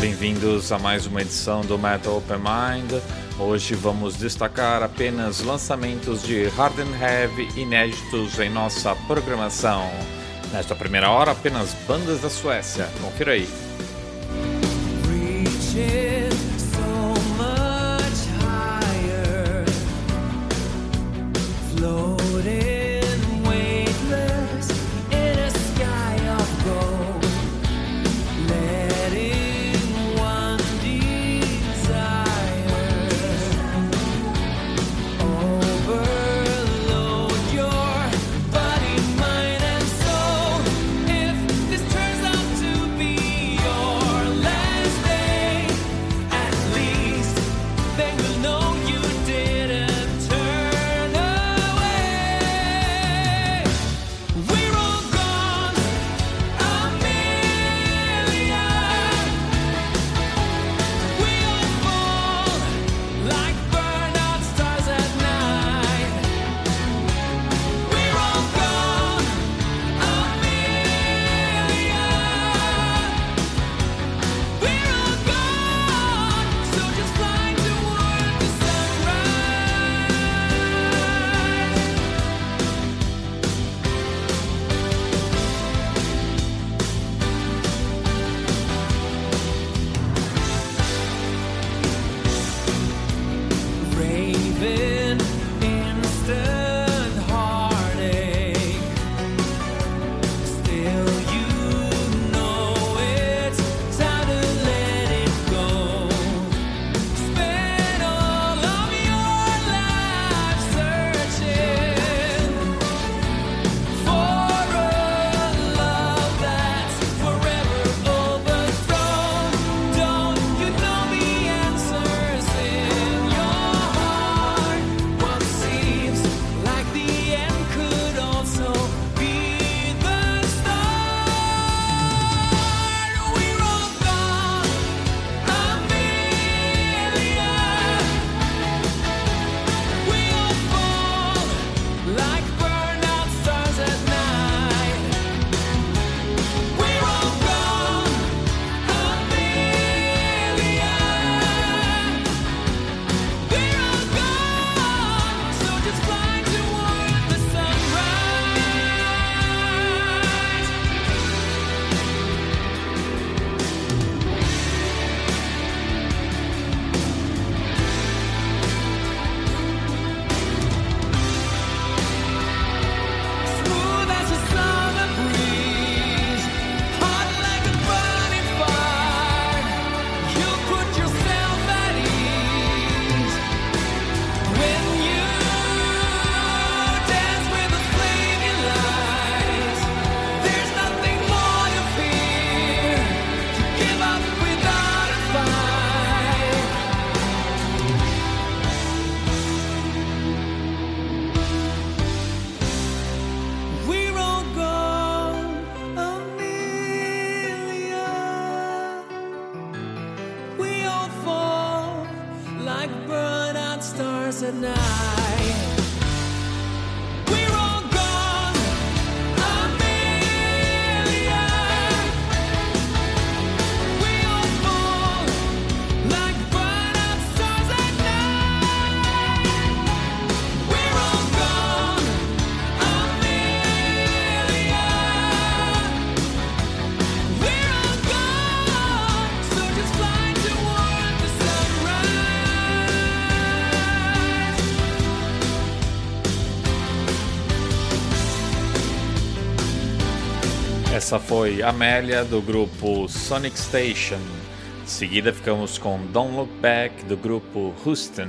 Bem-vindos a mais uma edição do Metal Open Mind. Hoje vamos destacar apenas lançamentos de Hard and Heavy inéditos em nossa programação. Nesta primeira hora, apenas bandas da Suécia. Confira aí. Essa foi Amélia do grupo Sonic Station. Em seguida ficamos com Don't Look Back do grupo Houston.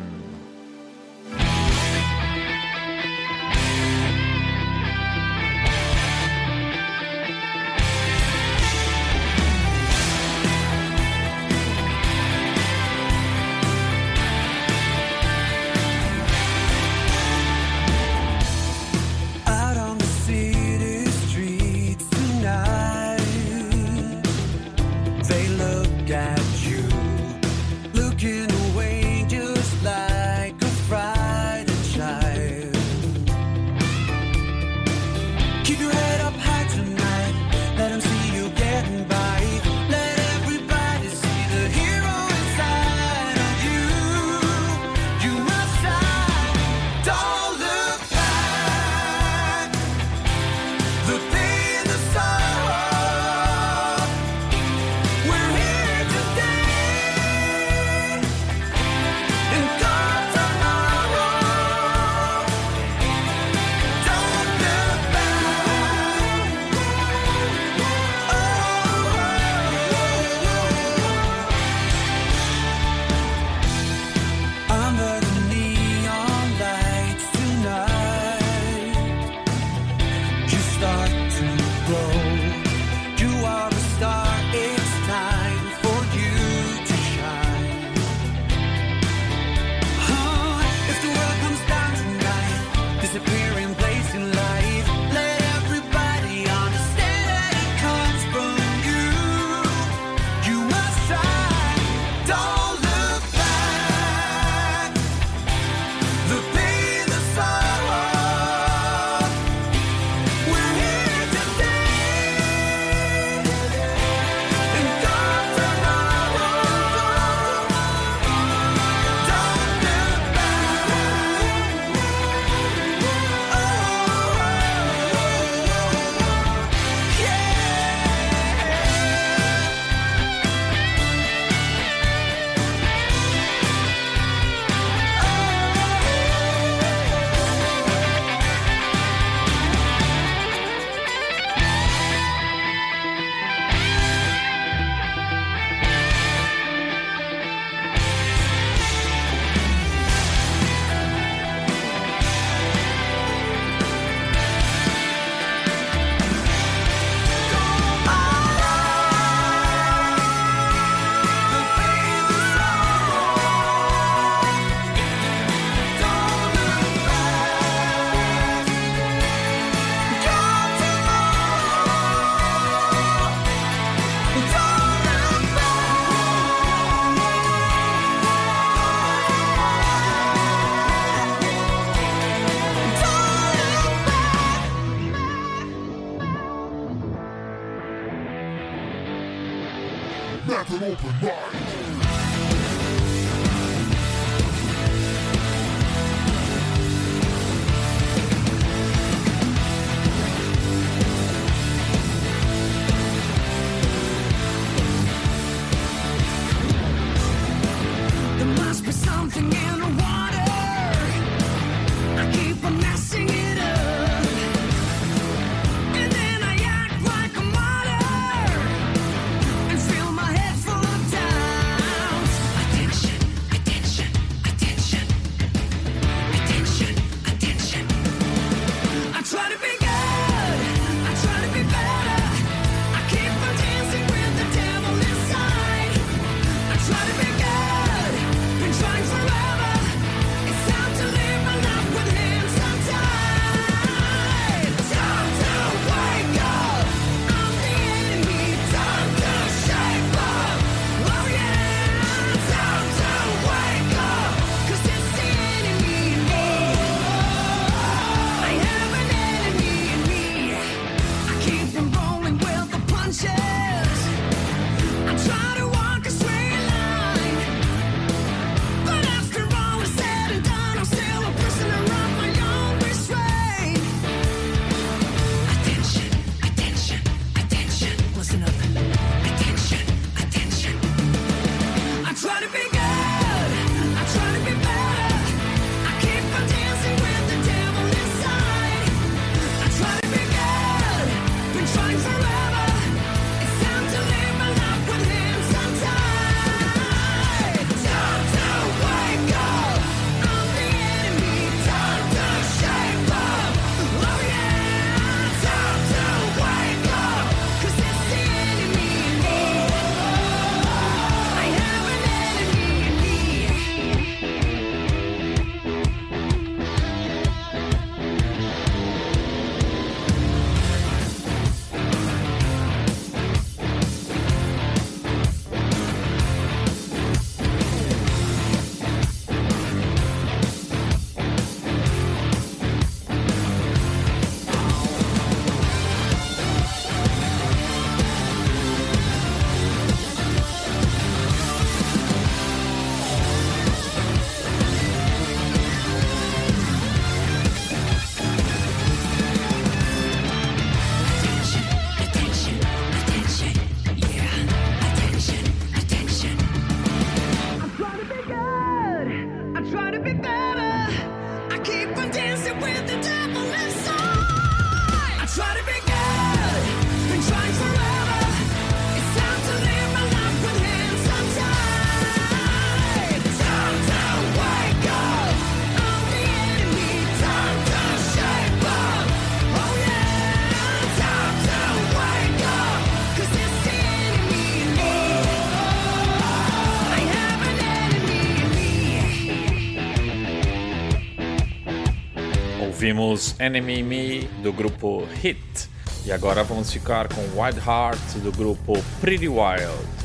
Ouvimos Enemy Me do grupo Hit e agora vamos ficar com Wild Heart do grupo Pretty Wild.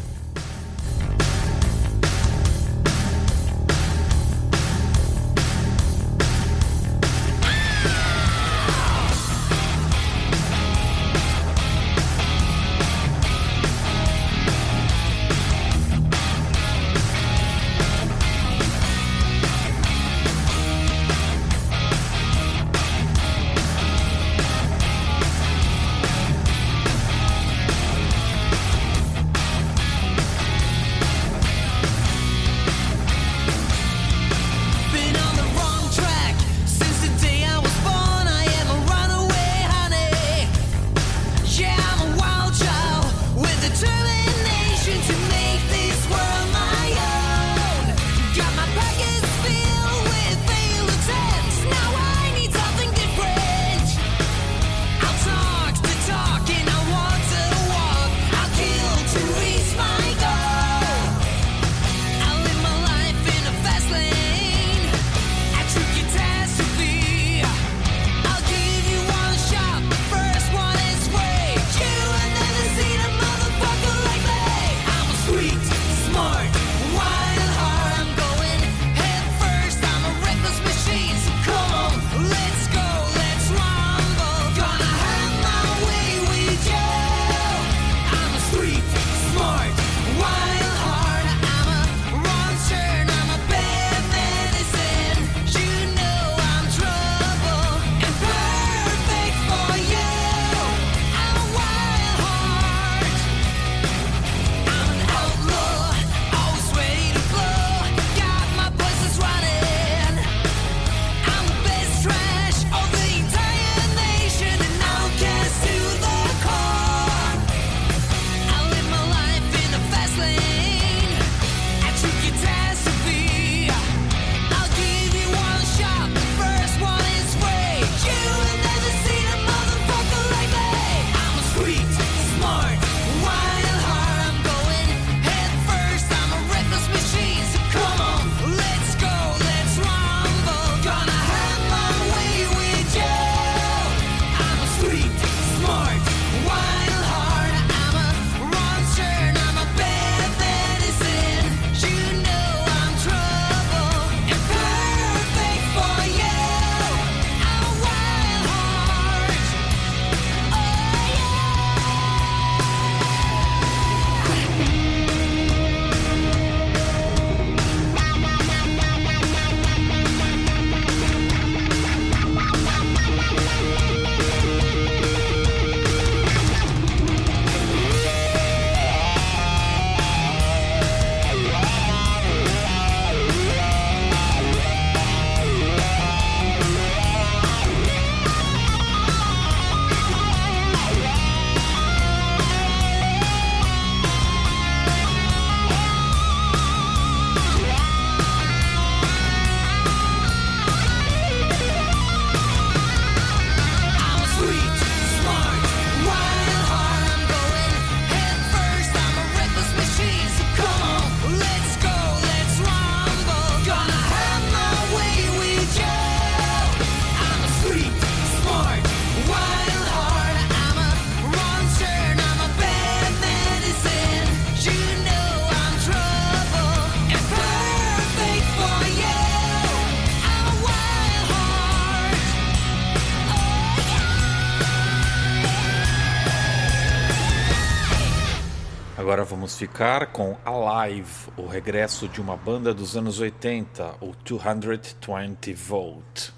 Vamos ficar com Alive, o regresso de uma banda dos anos 80, o 220 Volt.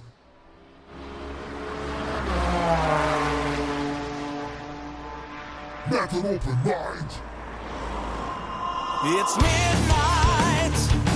Never open mind. It's midnight.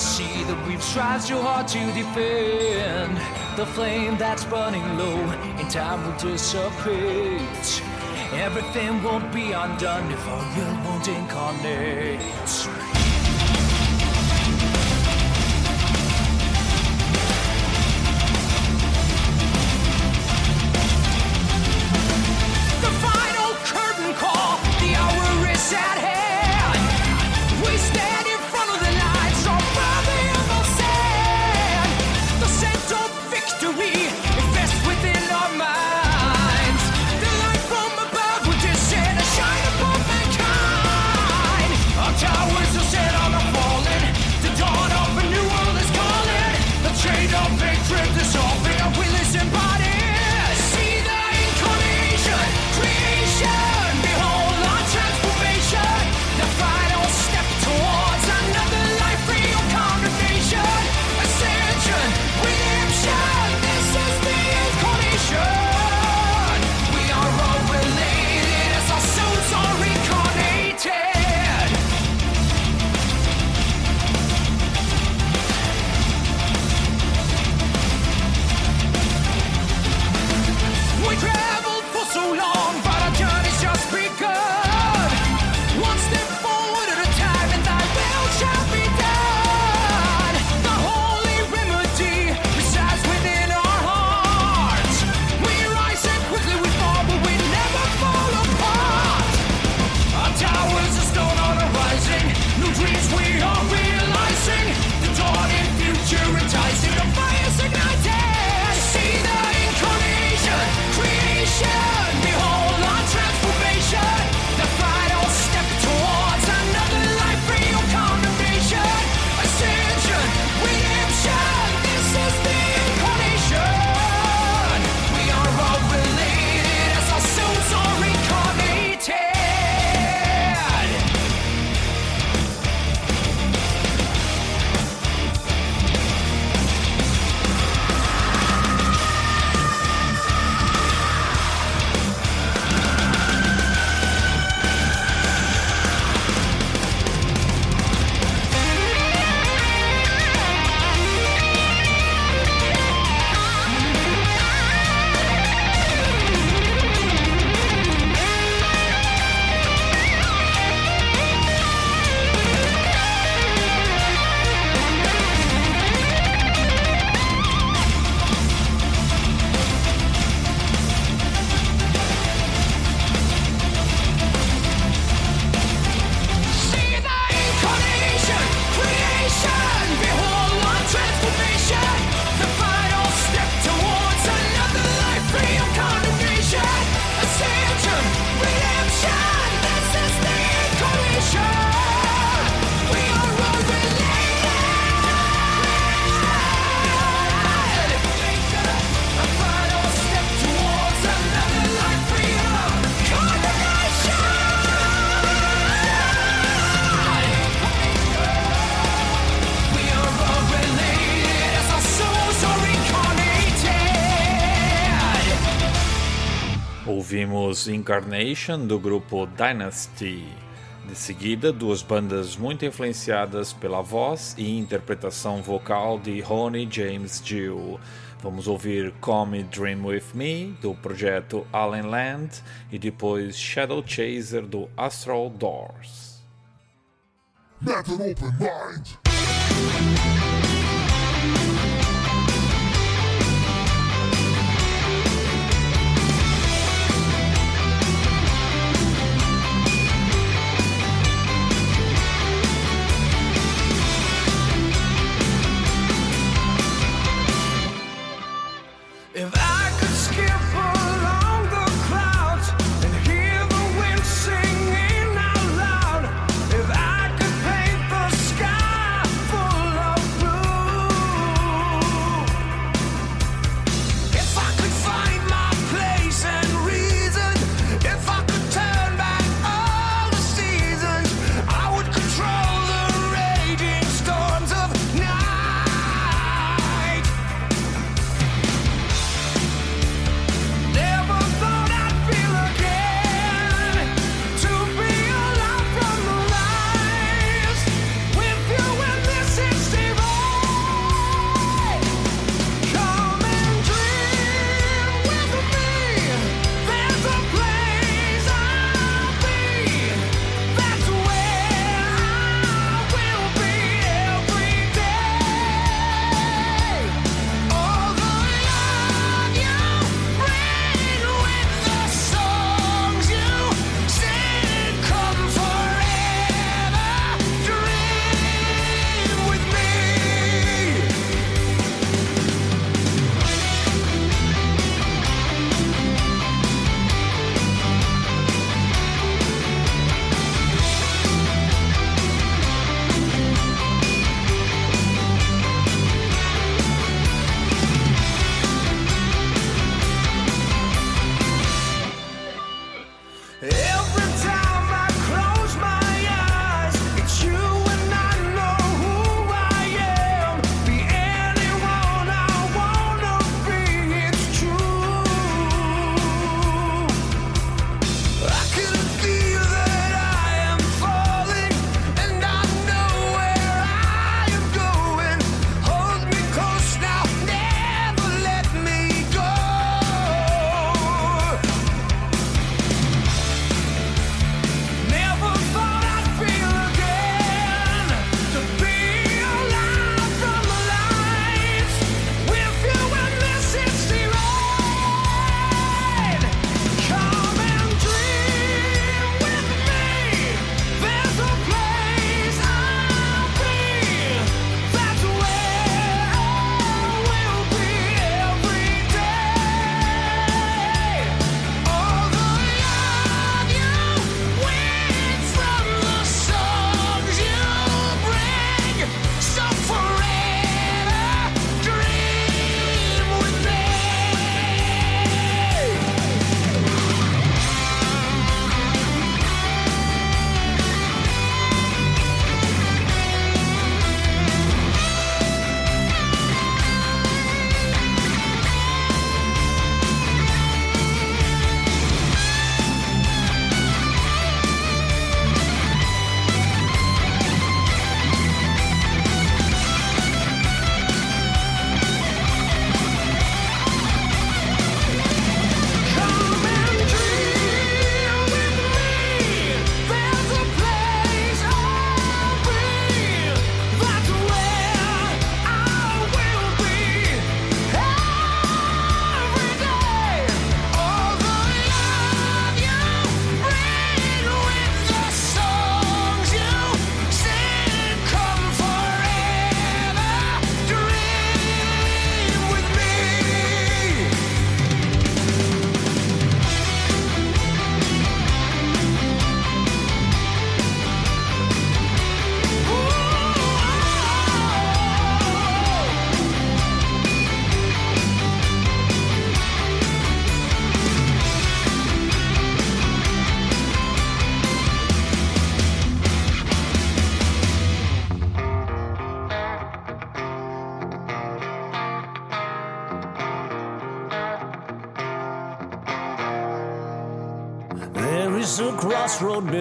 Legacy that we've tried so hard to defend. The flame that's burning low in time will dissipate. Everything won't be undone if our will won't incarnate. Incarnation do grupo Dynasty. De seguida, duas bandas muito influenciadas pela voz e interpretação vocal de Ronnie James Dio. Vamos ouvir Come Dream With Me do projeto Allen Land e depois Shadow Chaser do Astral Doors. Open mind.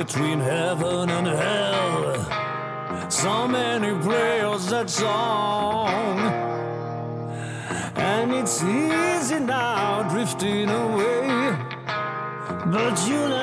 between heaven and hell. So many prayers that song, and it's easy now drifting away, but you.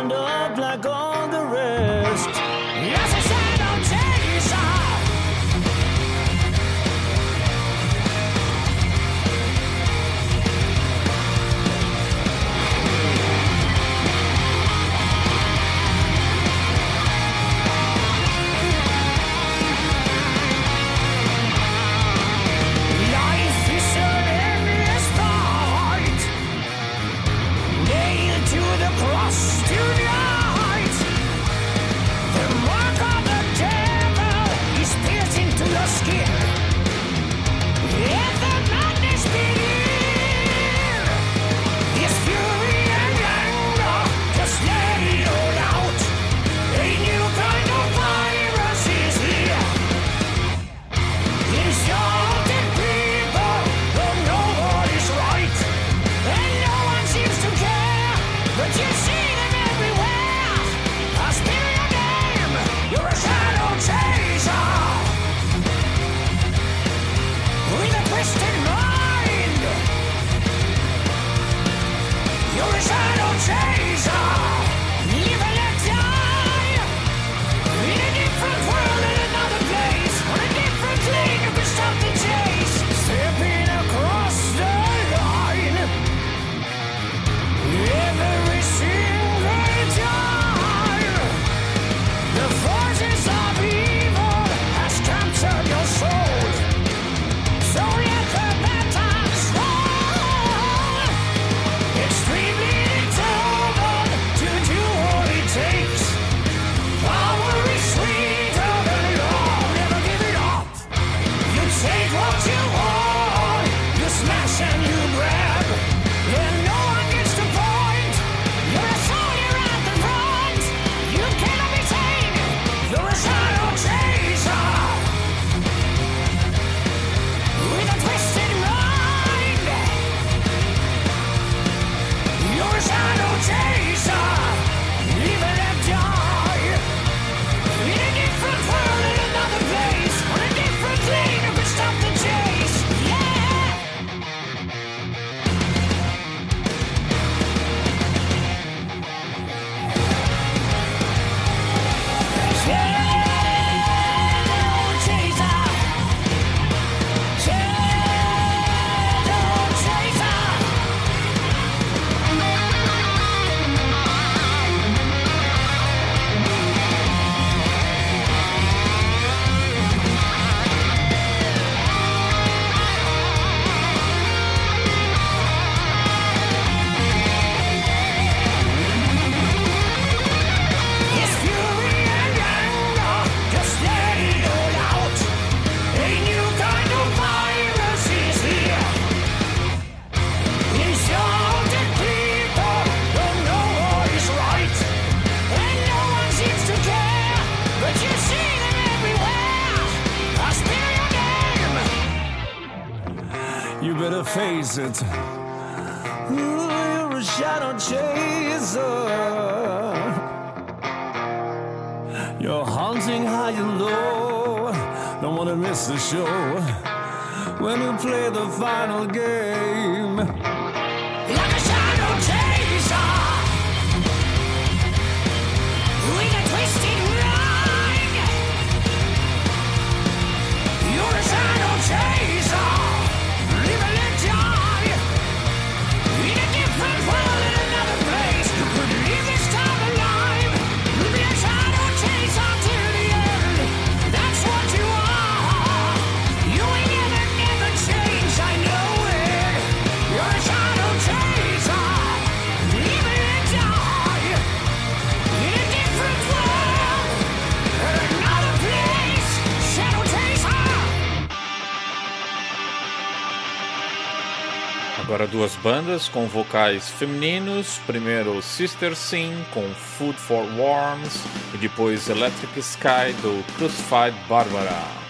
duas bandas com vocais femininos, primeiro Sister Sin com Food for Worms e depois Electric Sky do Crucified Barbara.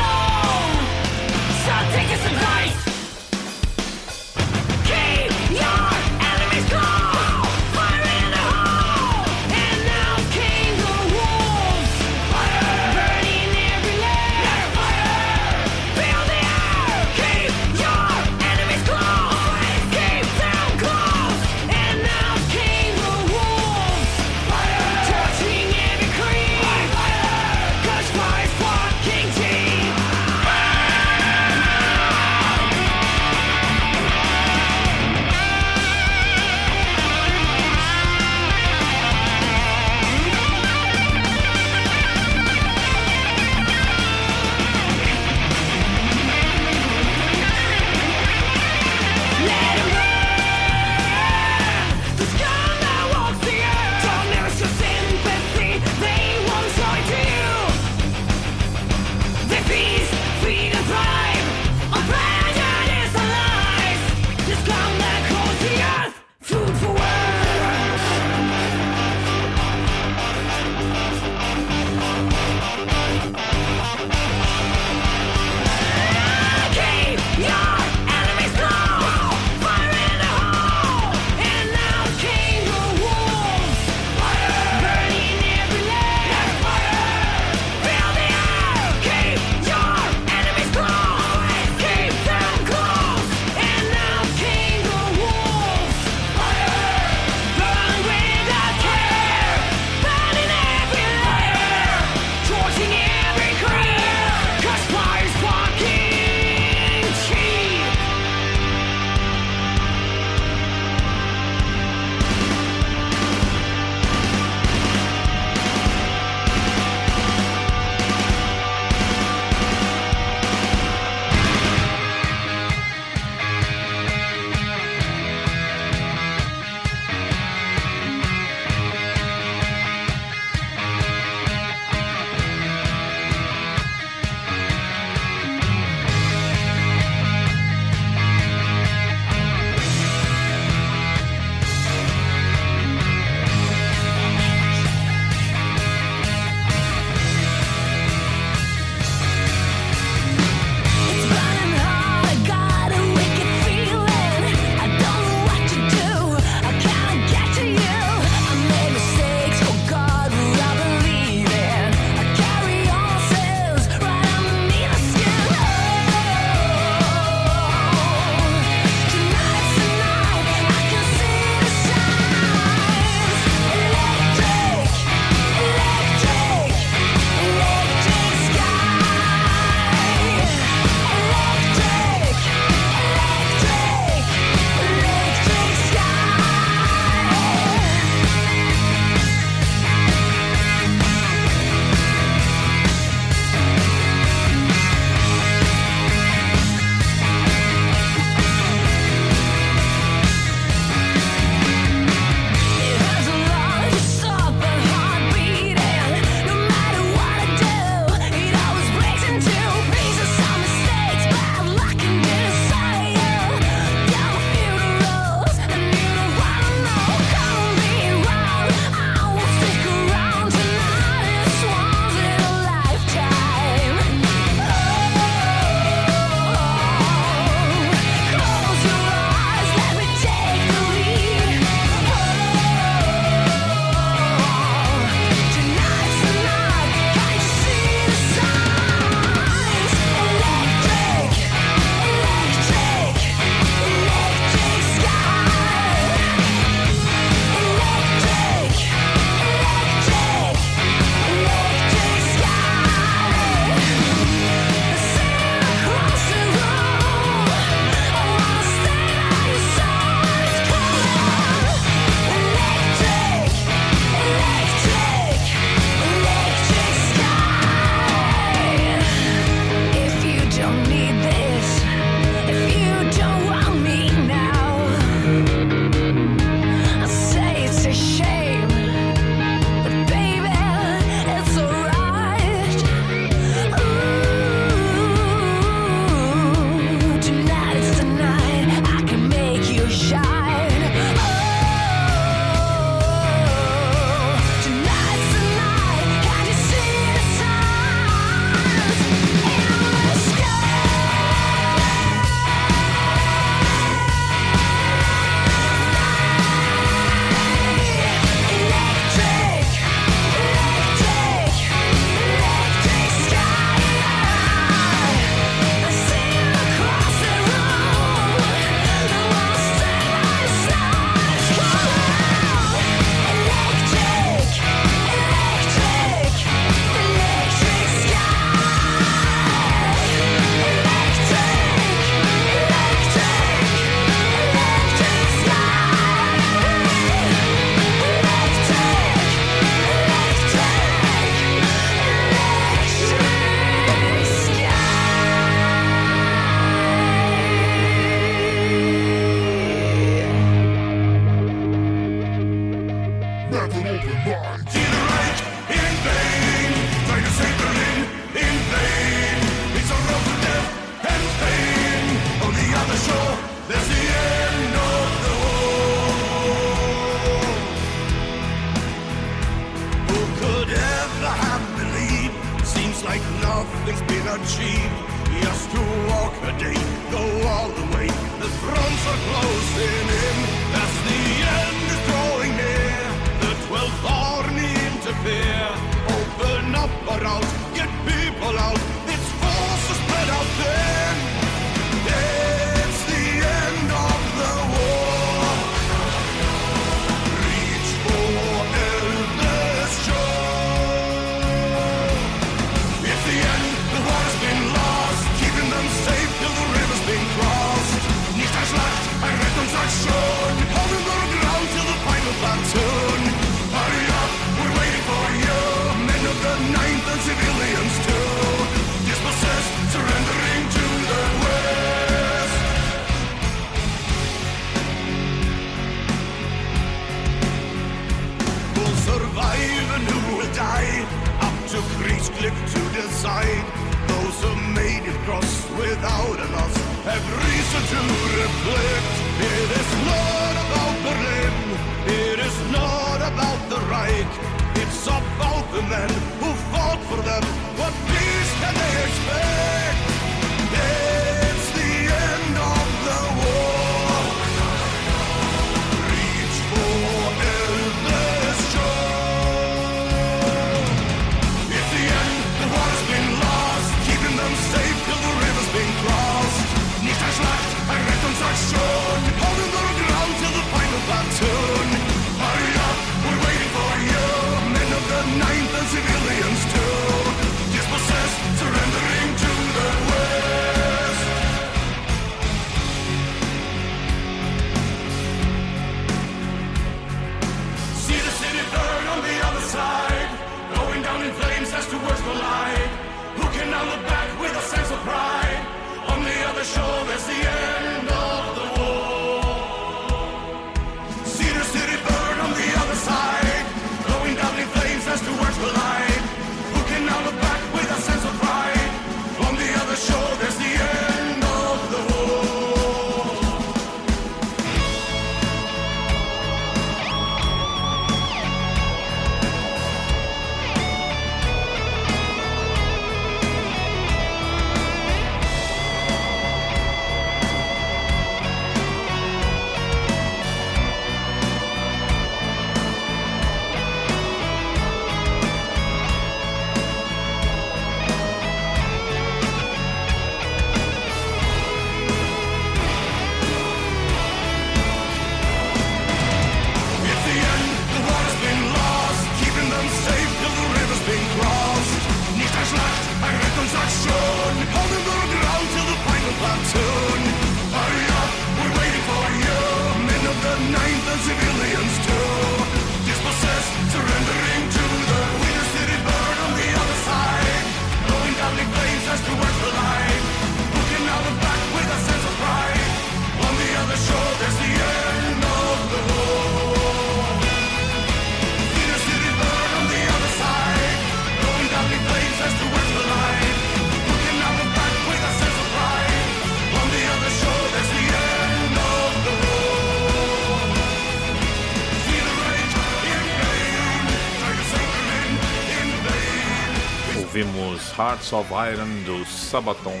Hearts of Iron do Sabaton.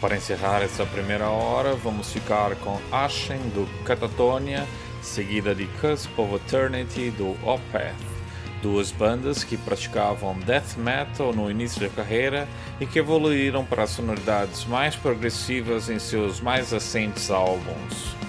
Para encerrar essa primeira hora, vamos ficar com Ashen do Catatonia, seguida de Cusp of Eternity do Opeth, duas bandas que praticavam death metal no início da carreira e que evoluíram para sonoridades mais progressivas em seus mais recentes álbuns.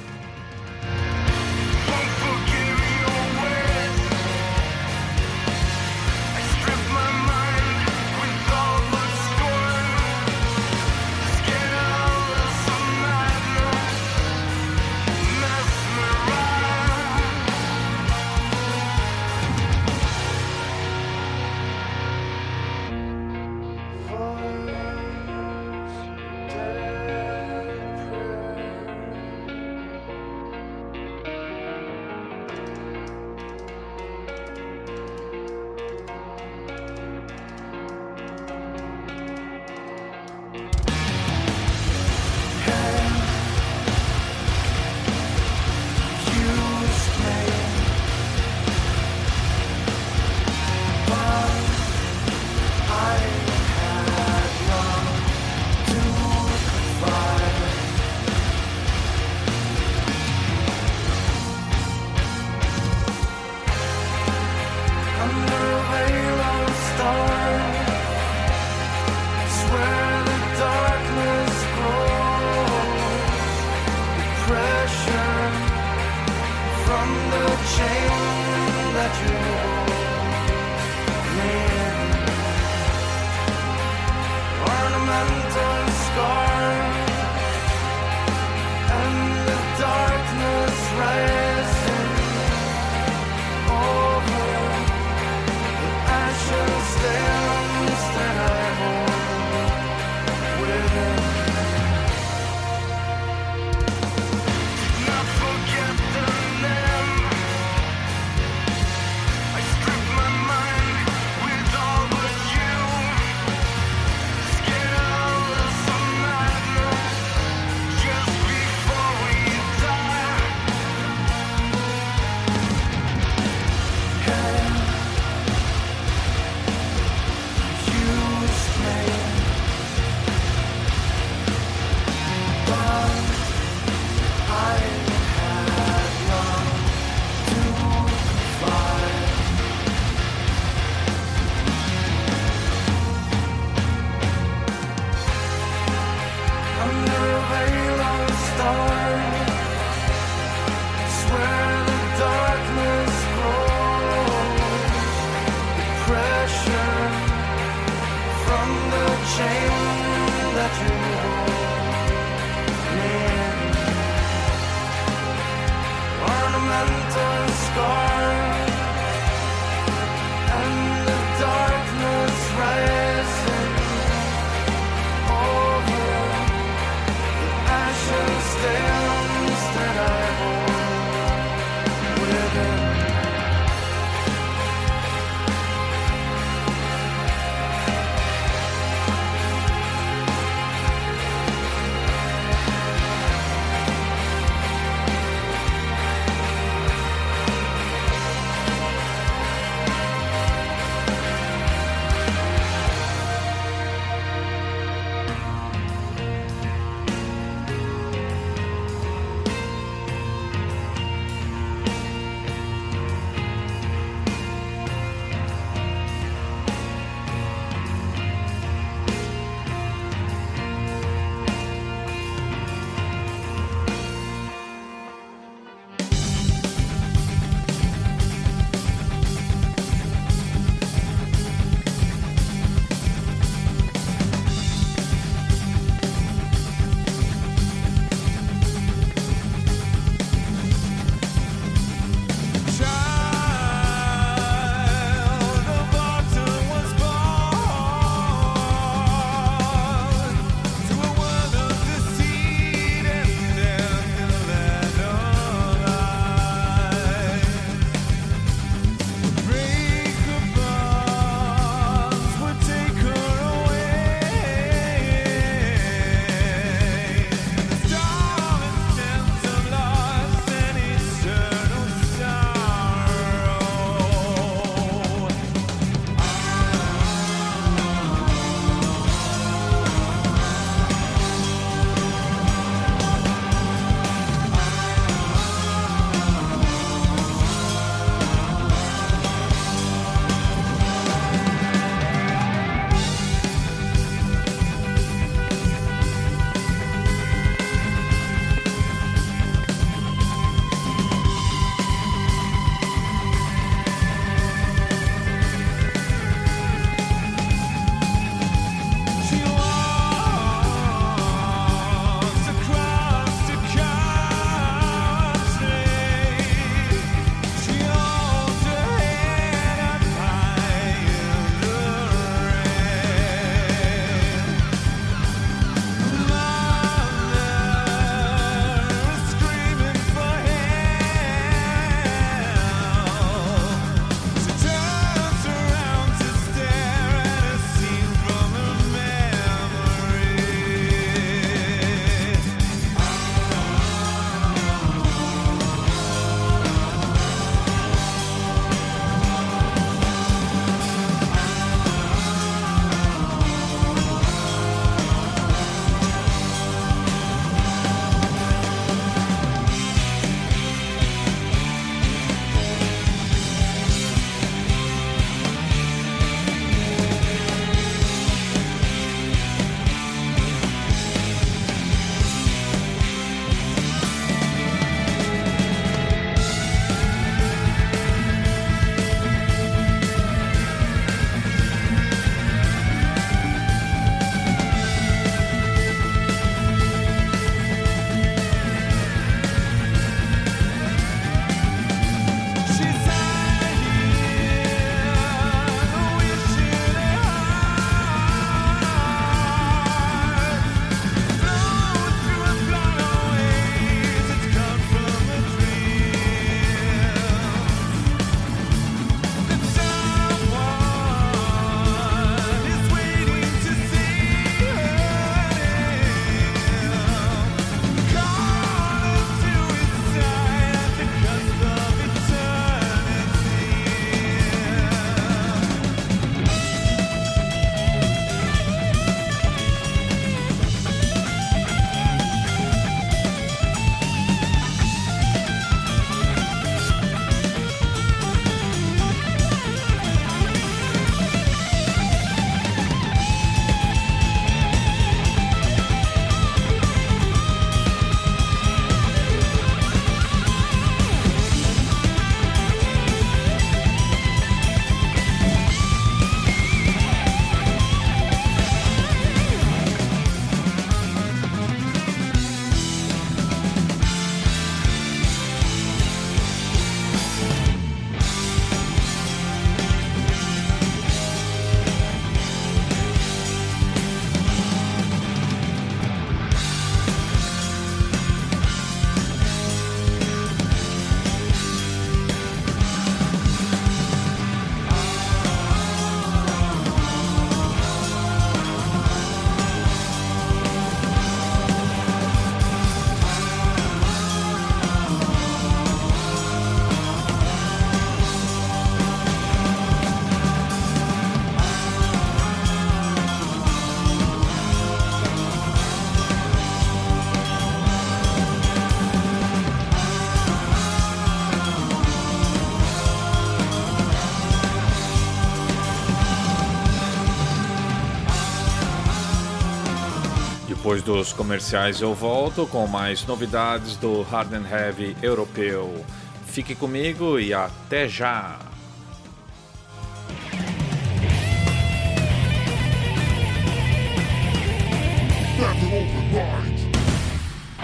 Depois dos comerciais eu volto com mais novidades do Hard and Heavy europeu. Fique comigo e até já!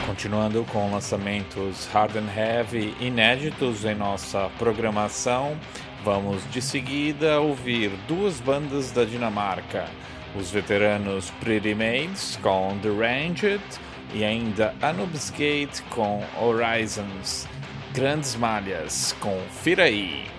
Continuando com lançamentos hard and heavy inéditos em nossa programação, vamos de seguida ouvir duas bandas da Dinamarca, os veteranos Pretty Maids com The Ranged e ainda Anubis Gate com Horizons, Grandes Malhas com Firaí.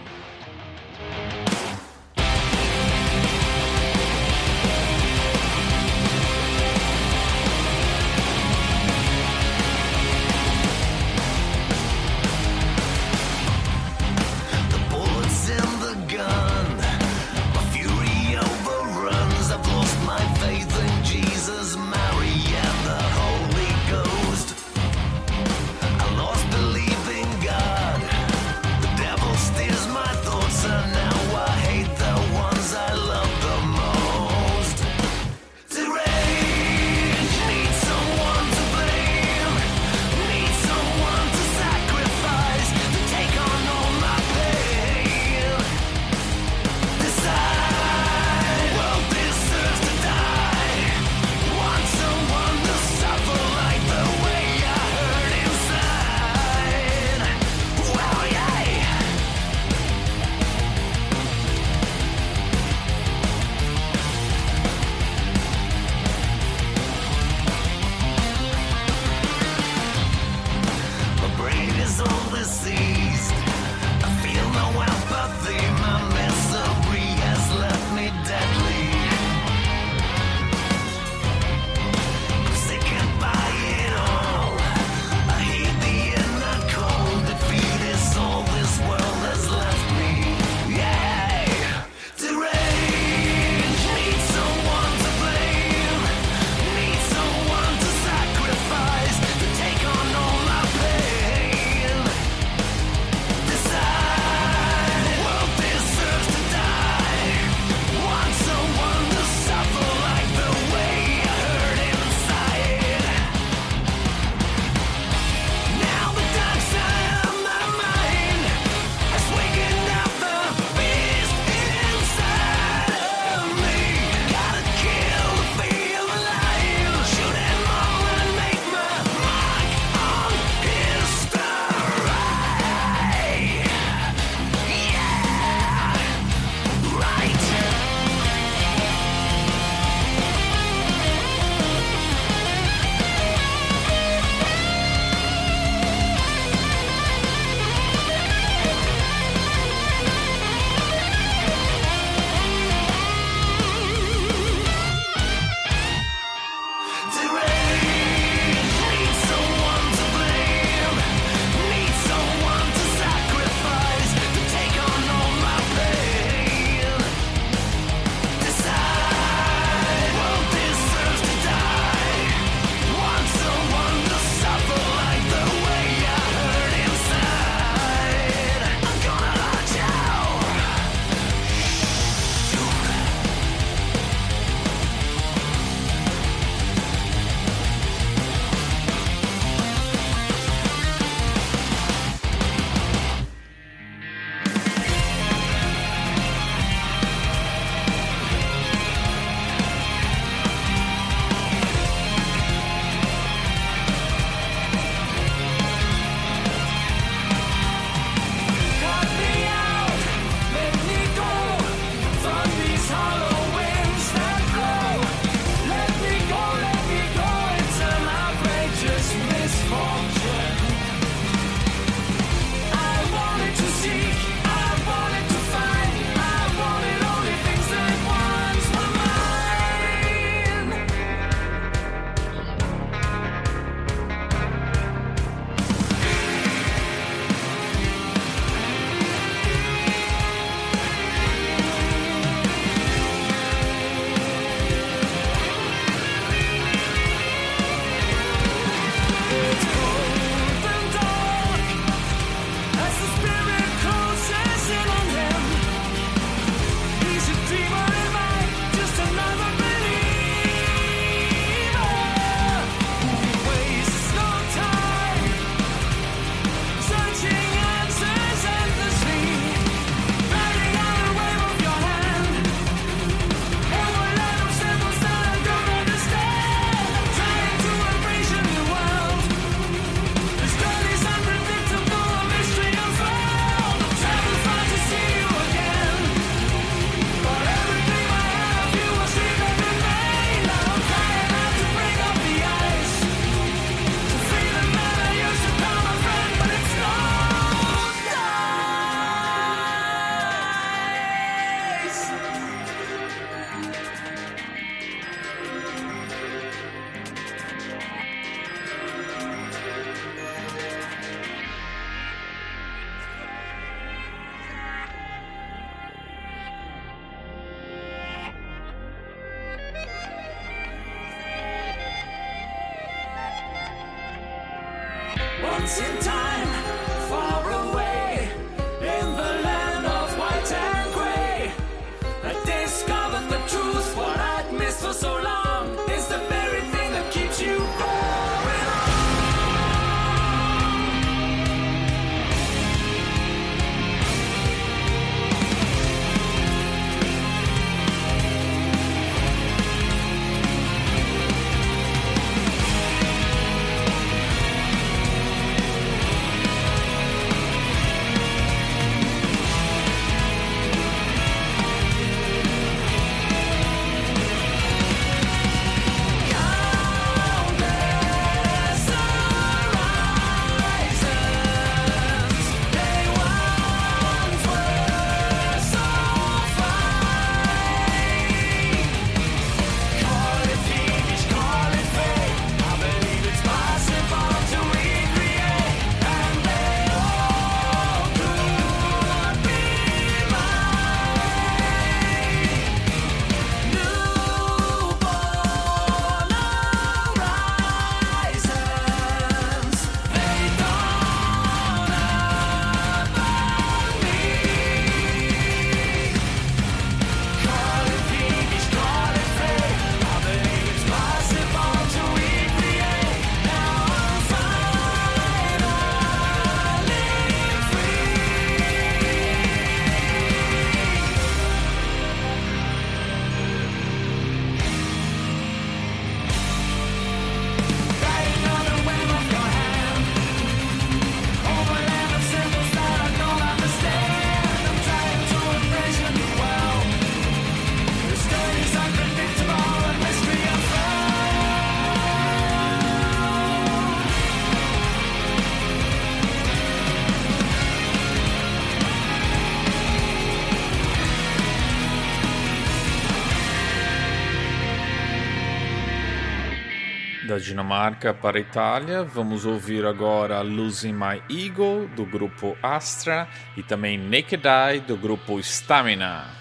Dinamarca para a Itália. Vamos ouvir agora Losing My Ego, do grupo Astra, e também Naked Eye, do grupo Stamina.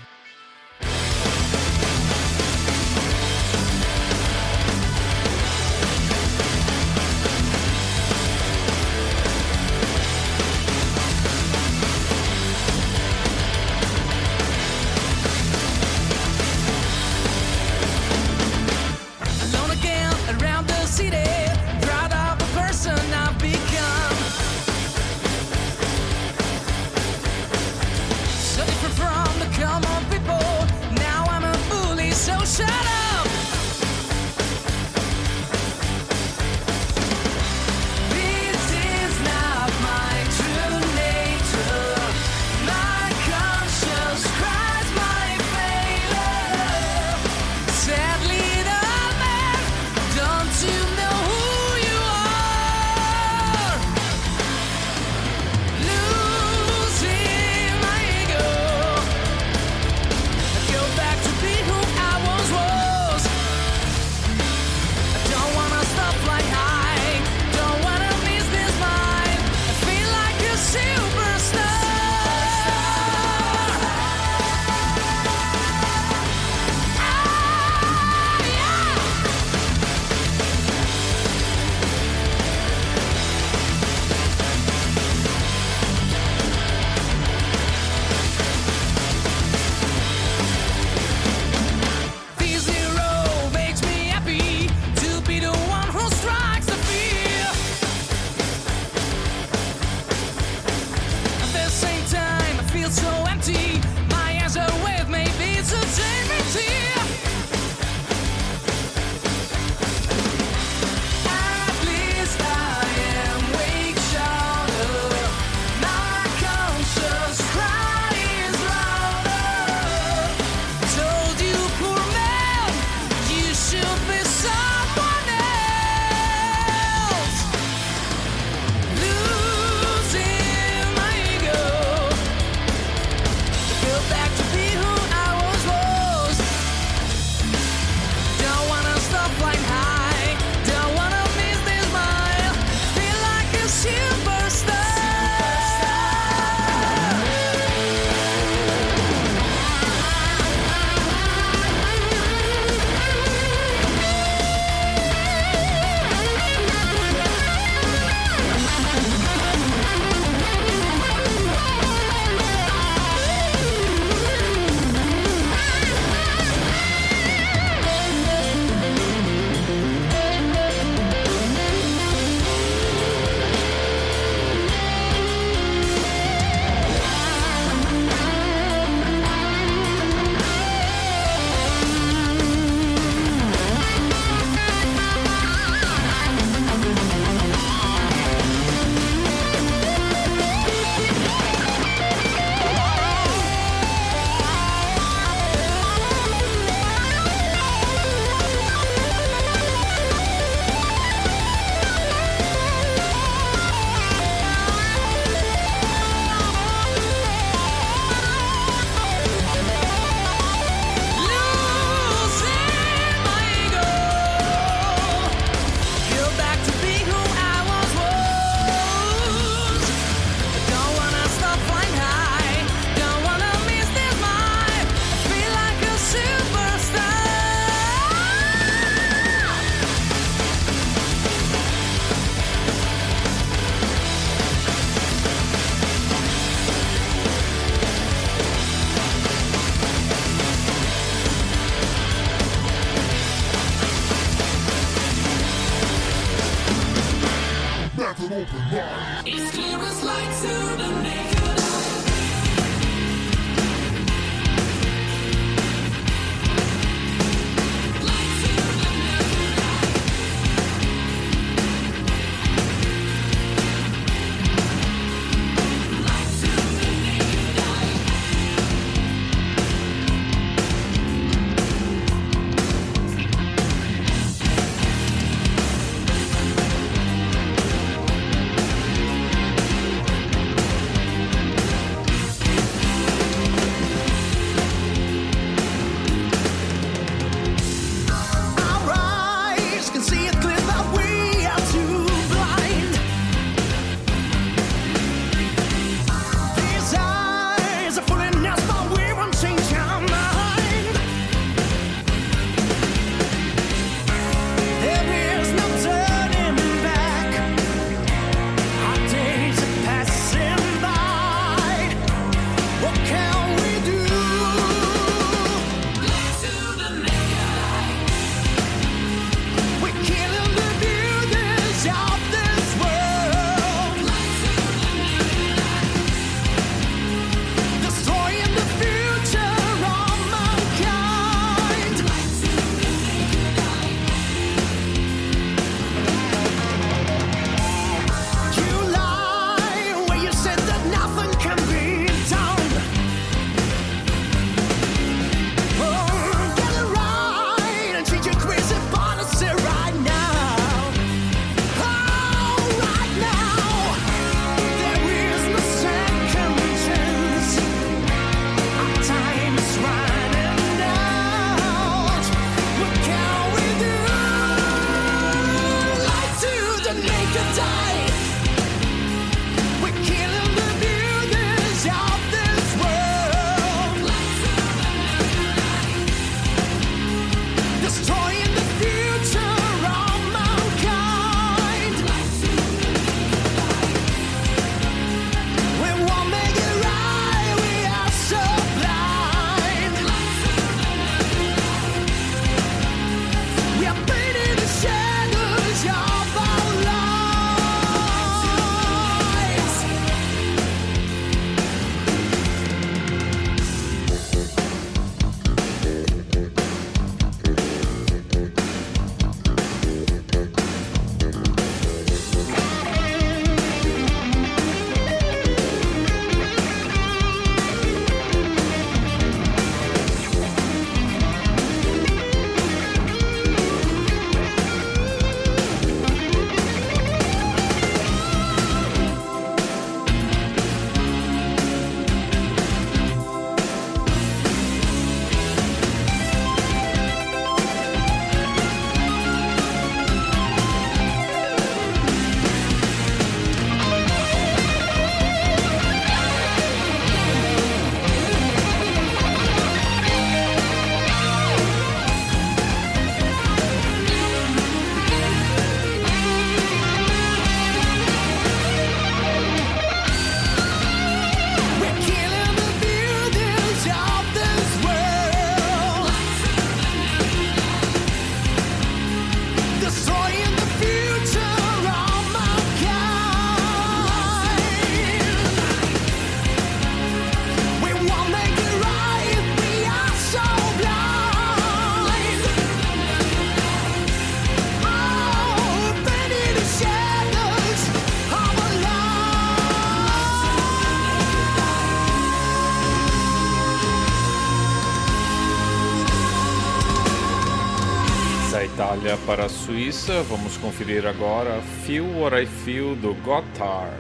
Para a Suíça, vamos conferir agora Feel What I Feel do Gotthard.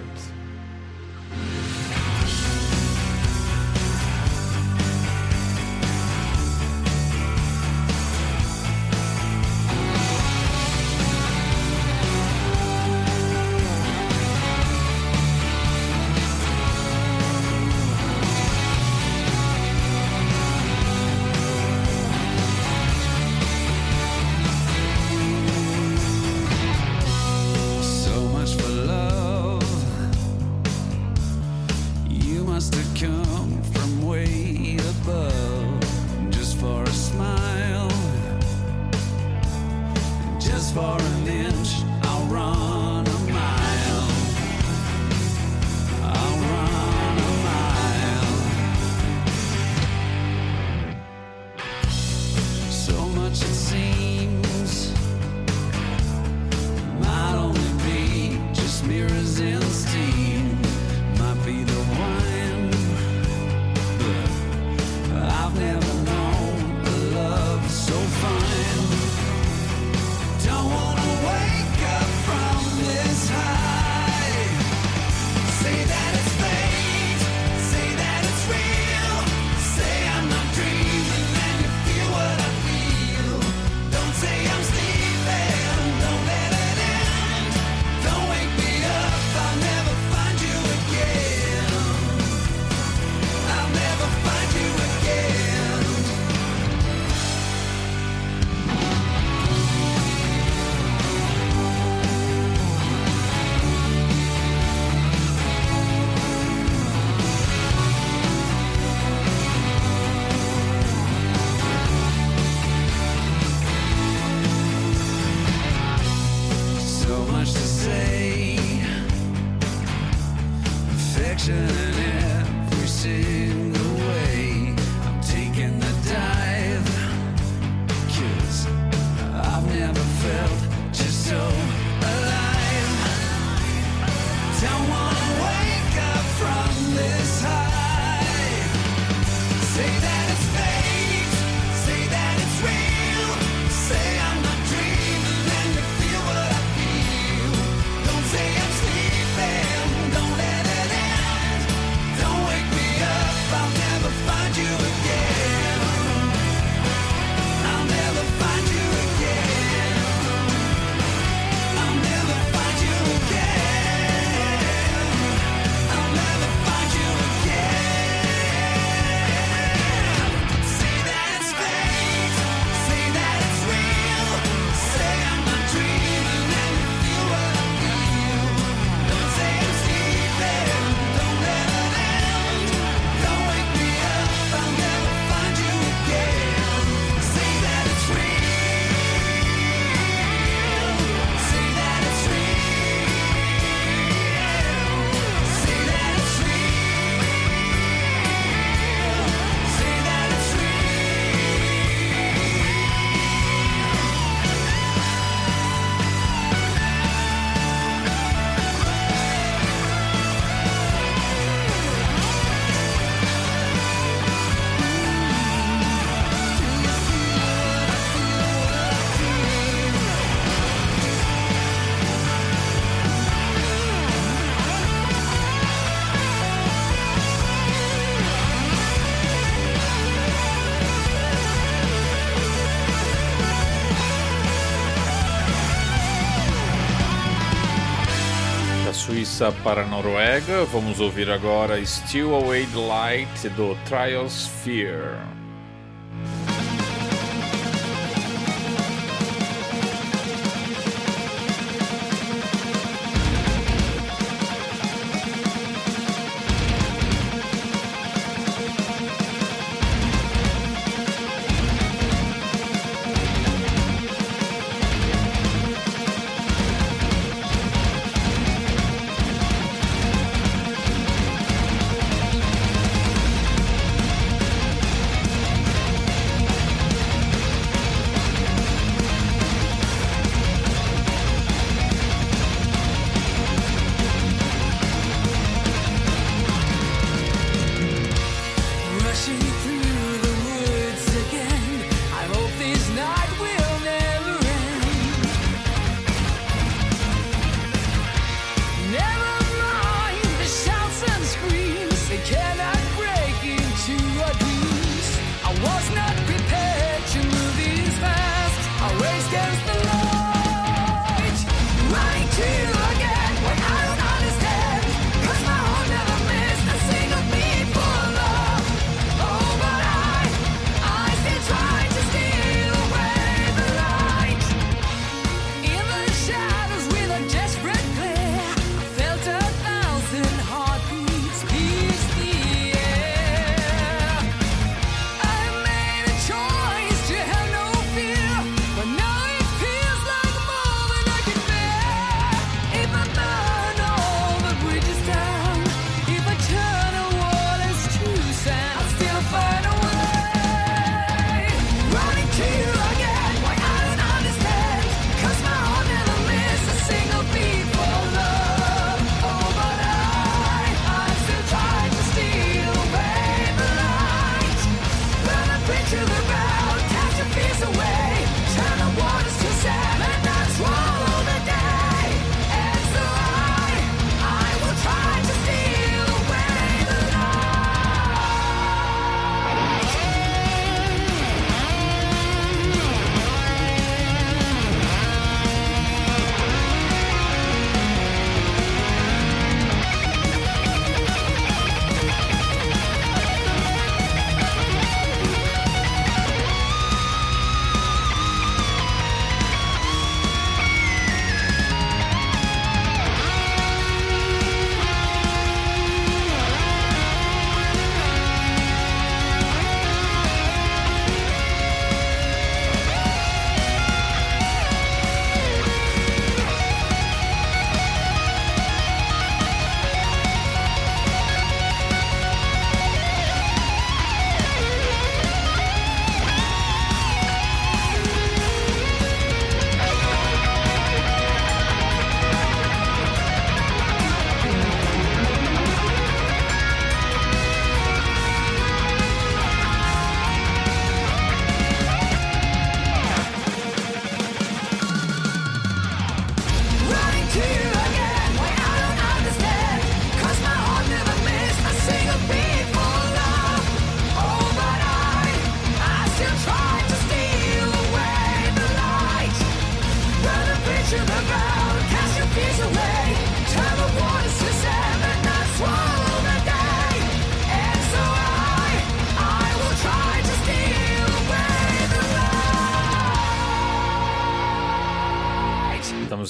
Para a Noruega. Vamos ouvir agora Still Away the Light do Triosphere. Estamos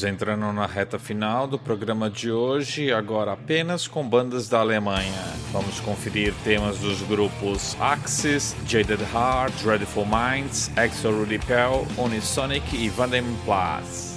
entrando na reta final do programa de hoje, agora apenas com bandas da Alemanha. Vamos conferir temas dos grupos Axis, Jaded Heart, Dreadful Minds, Exo Repel, Unisonic e Vandenplatz.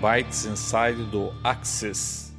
Foi Bites Inside do Axis.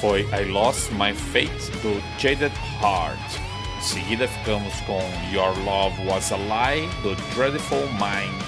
Foi I Lost My Fate do Jaded Heart. Em seguida ficamos com Your Love Was a Lie do Dreadful Minds.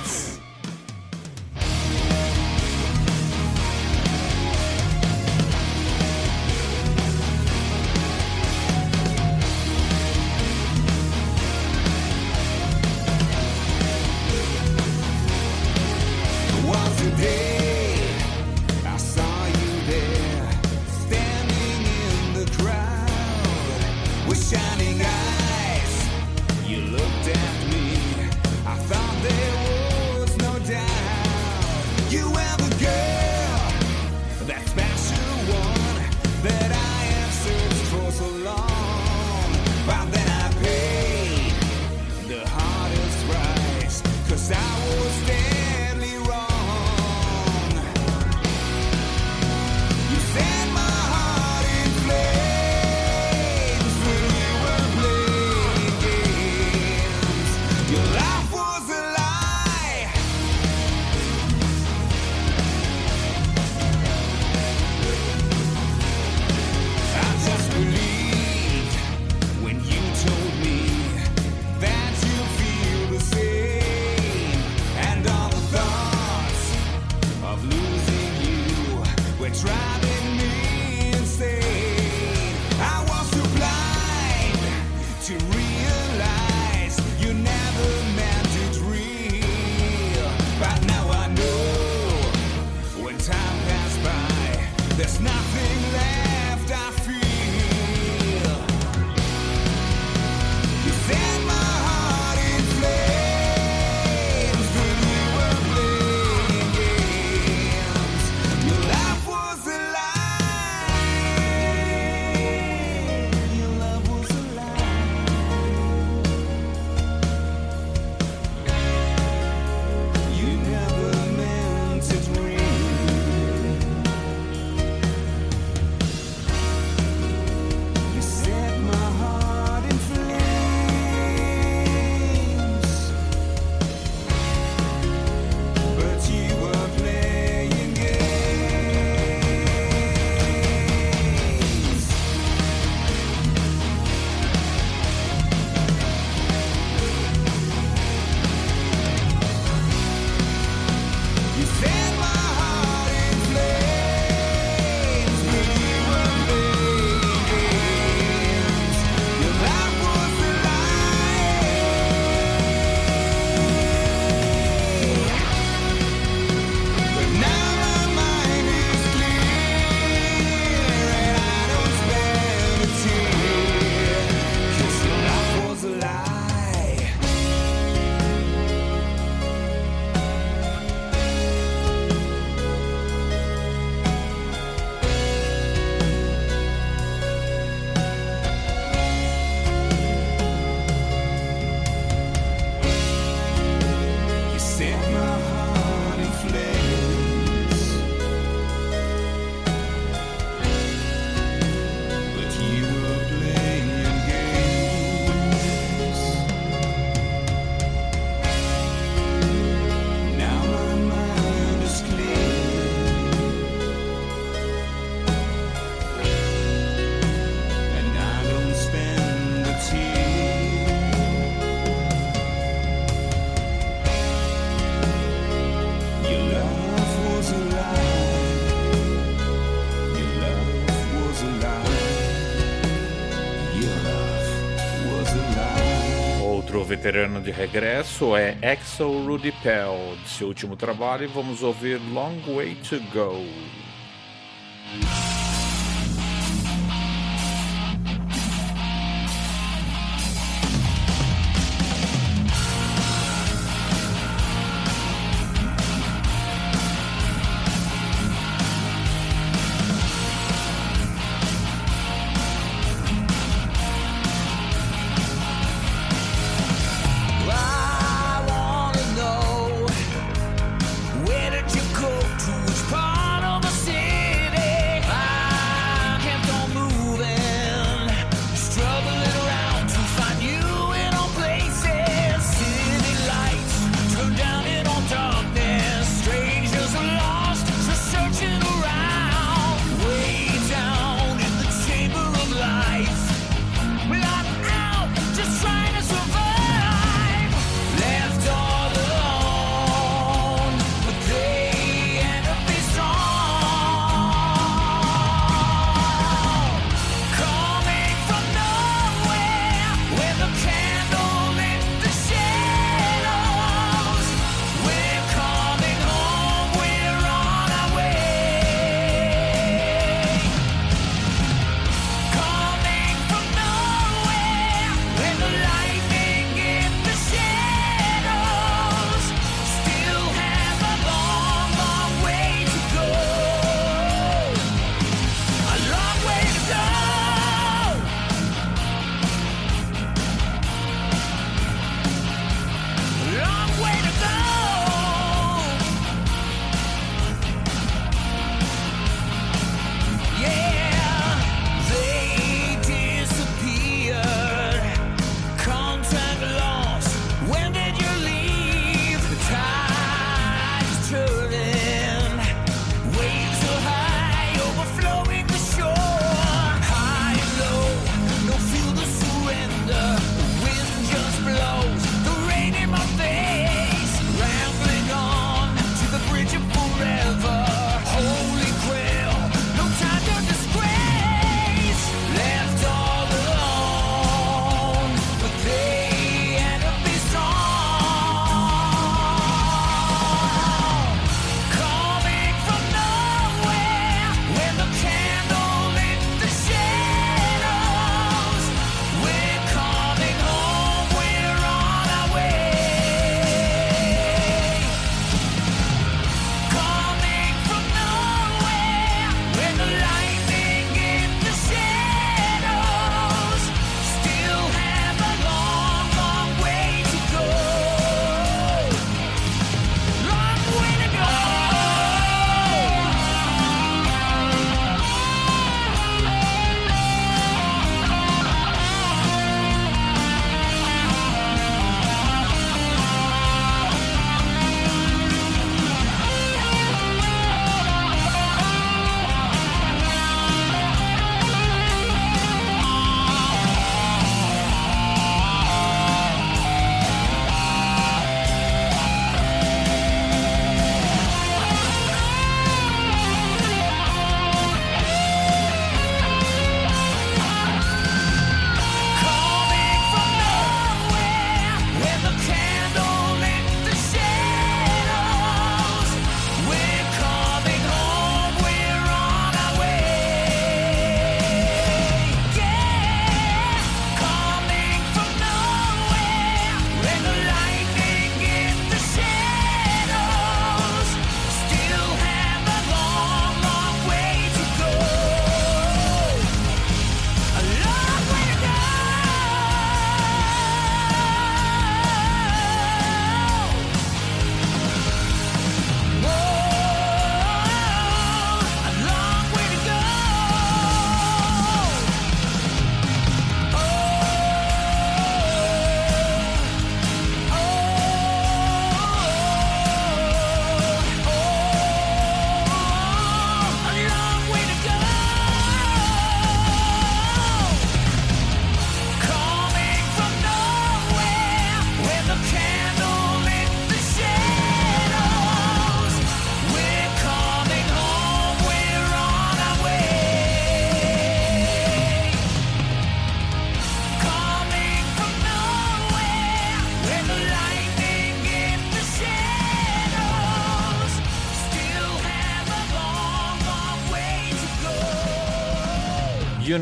Veterano de regresso é Axel Rudy Pell, de seu último trabalho, e vamos ouvir Long Way to Go.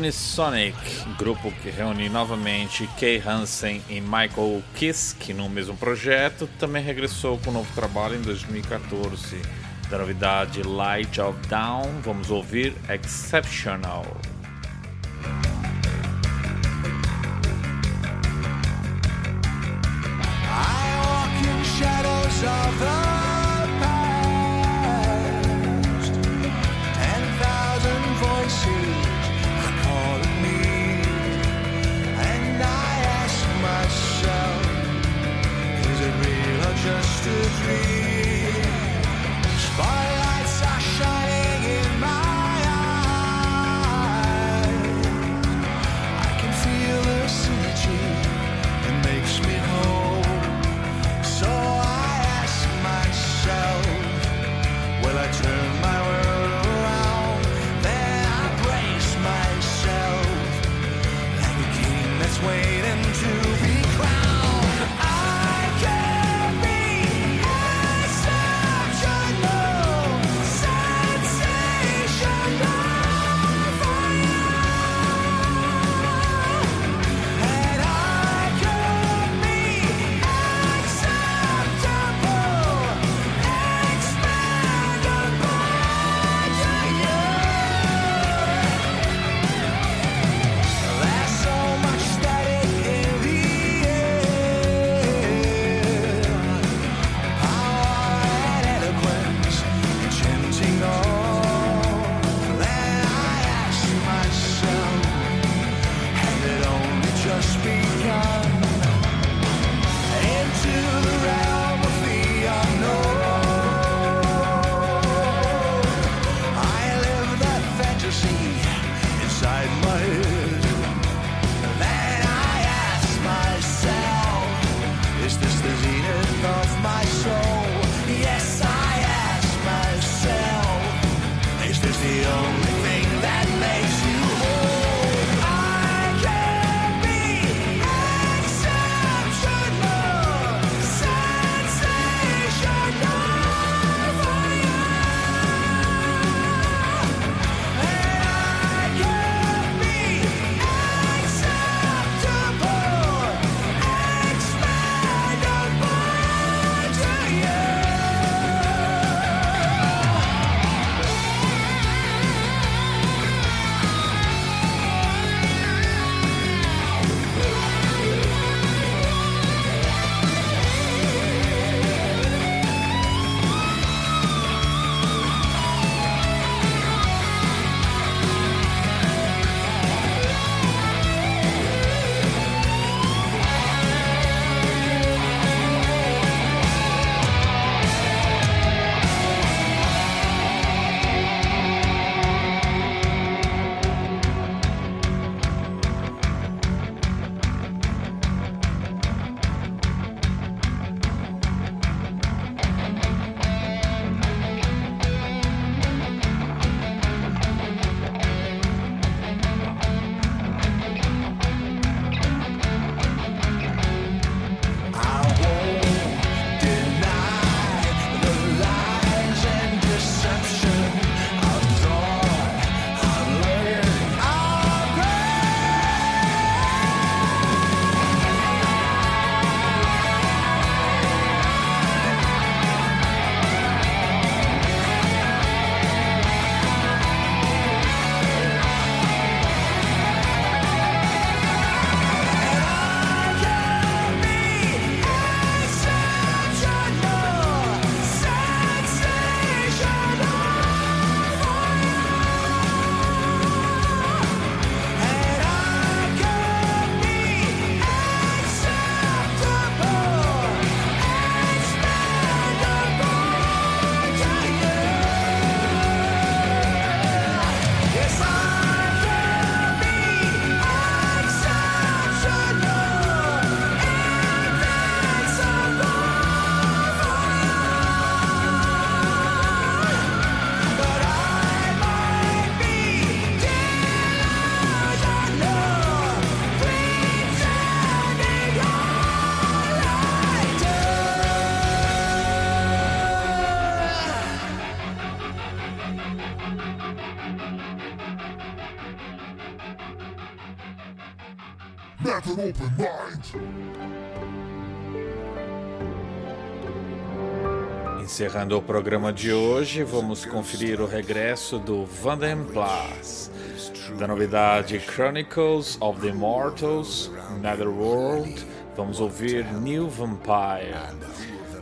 Unisonic, grupo que reúne novamente Kay Hansen e Michael Kiske no mesmo projeto, também regressou com um novo trabalho em 2014. Da novidade Light of Down, vamos ouvir Exceptional. I walk in shadows of the open mind. Encerrando o programa de hoje, vamos conferir o regresso do Vanden Plas, da novidade Chronicles of the Immortals, Netherworld, vamos ouvir New Vampire.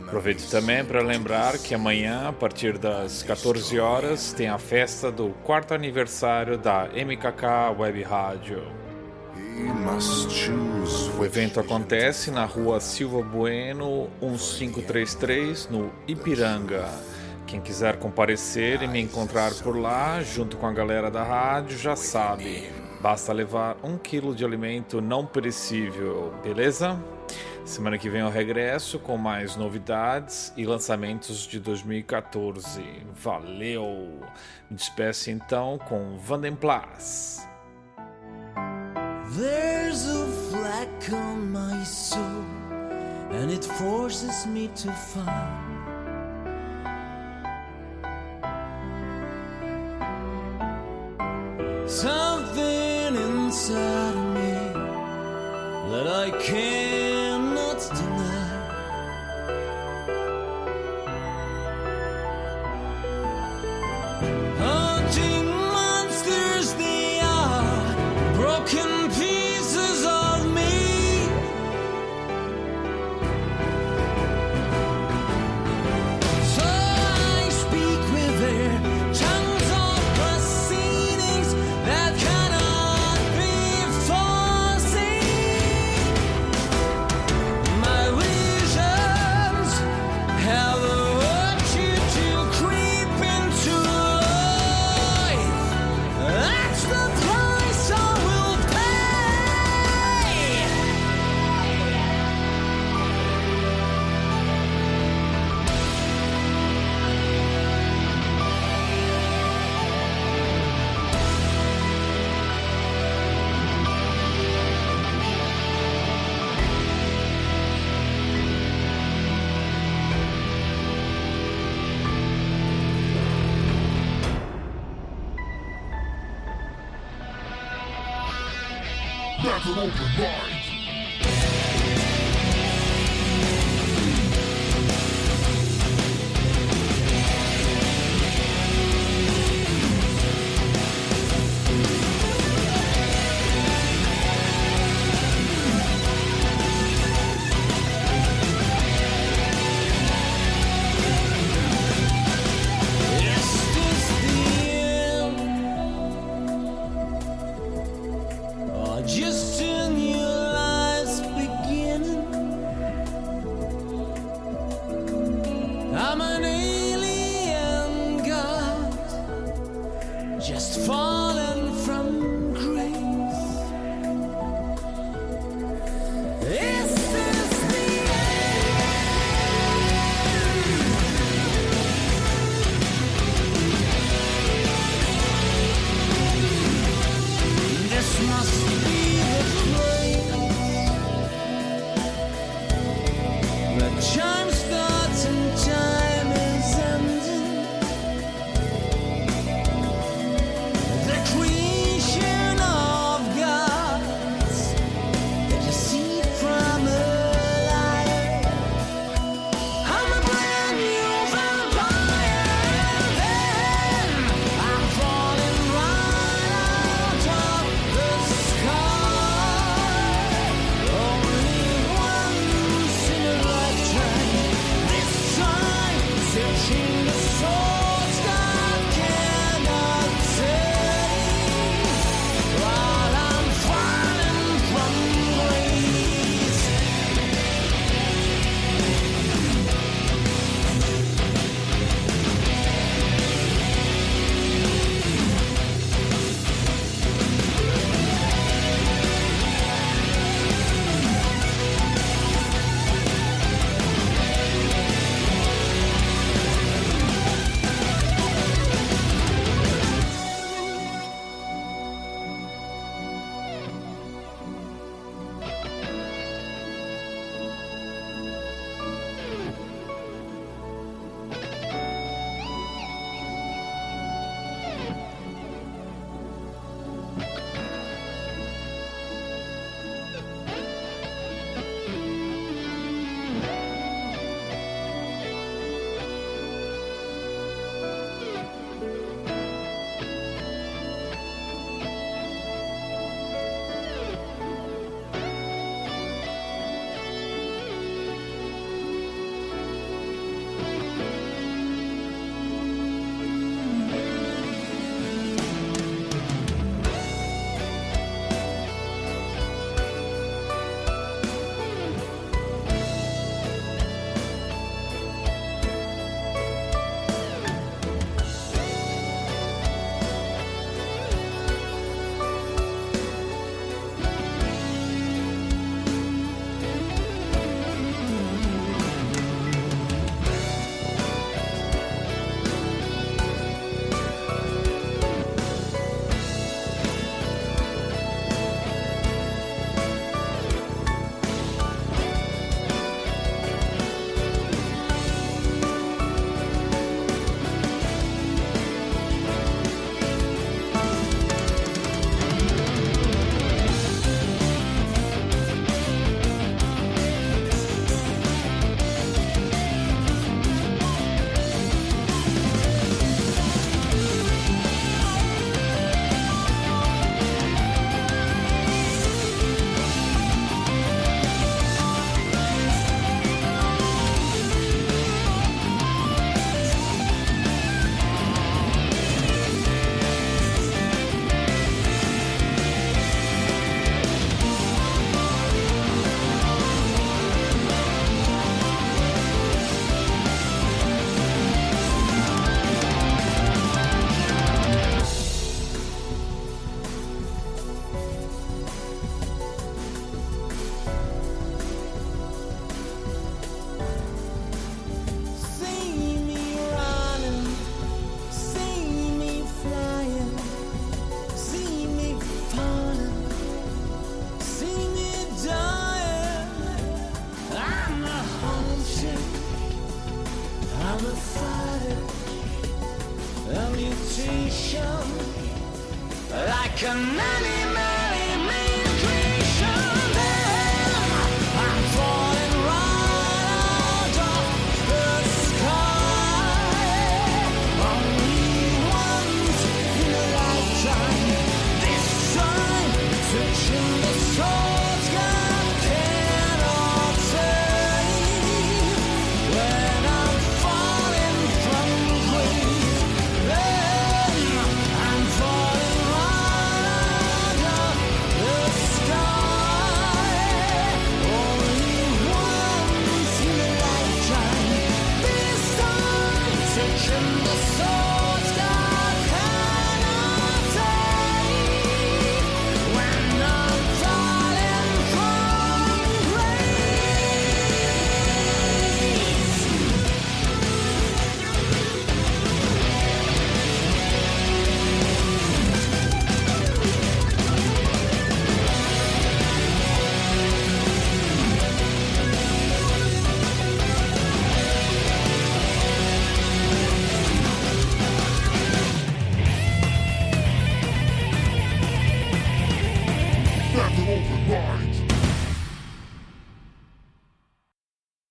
Aproveito também para lembrar que amanhã, a partir das 14 horas, tem a festa do quarto aniversário da MKK Web Rádio. O evento acontece na rua Silva Bueno 1533, no Ipiranga. Quem quiser comparecer e me encontrar por lá, junto com a galera da rádio, já sabe. Basta levar um quilo de alimento não perecível, beleza? Semana que vem eu regresso com mais novidades e lançamentos de 2014. Valeu! Me despeço então com Vandenplas. There's a flack on my soul, and it forces me to find something inside of me that I cannot deny.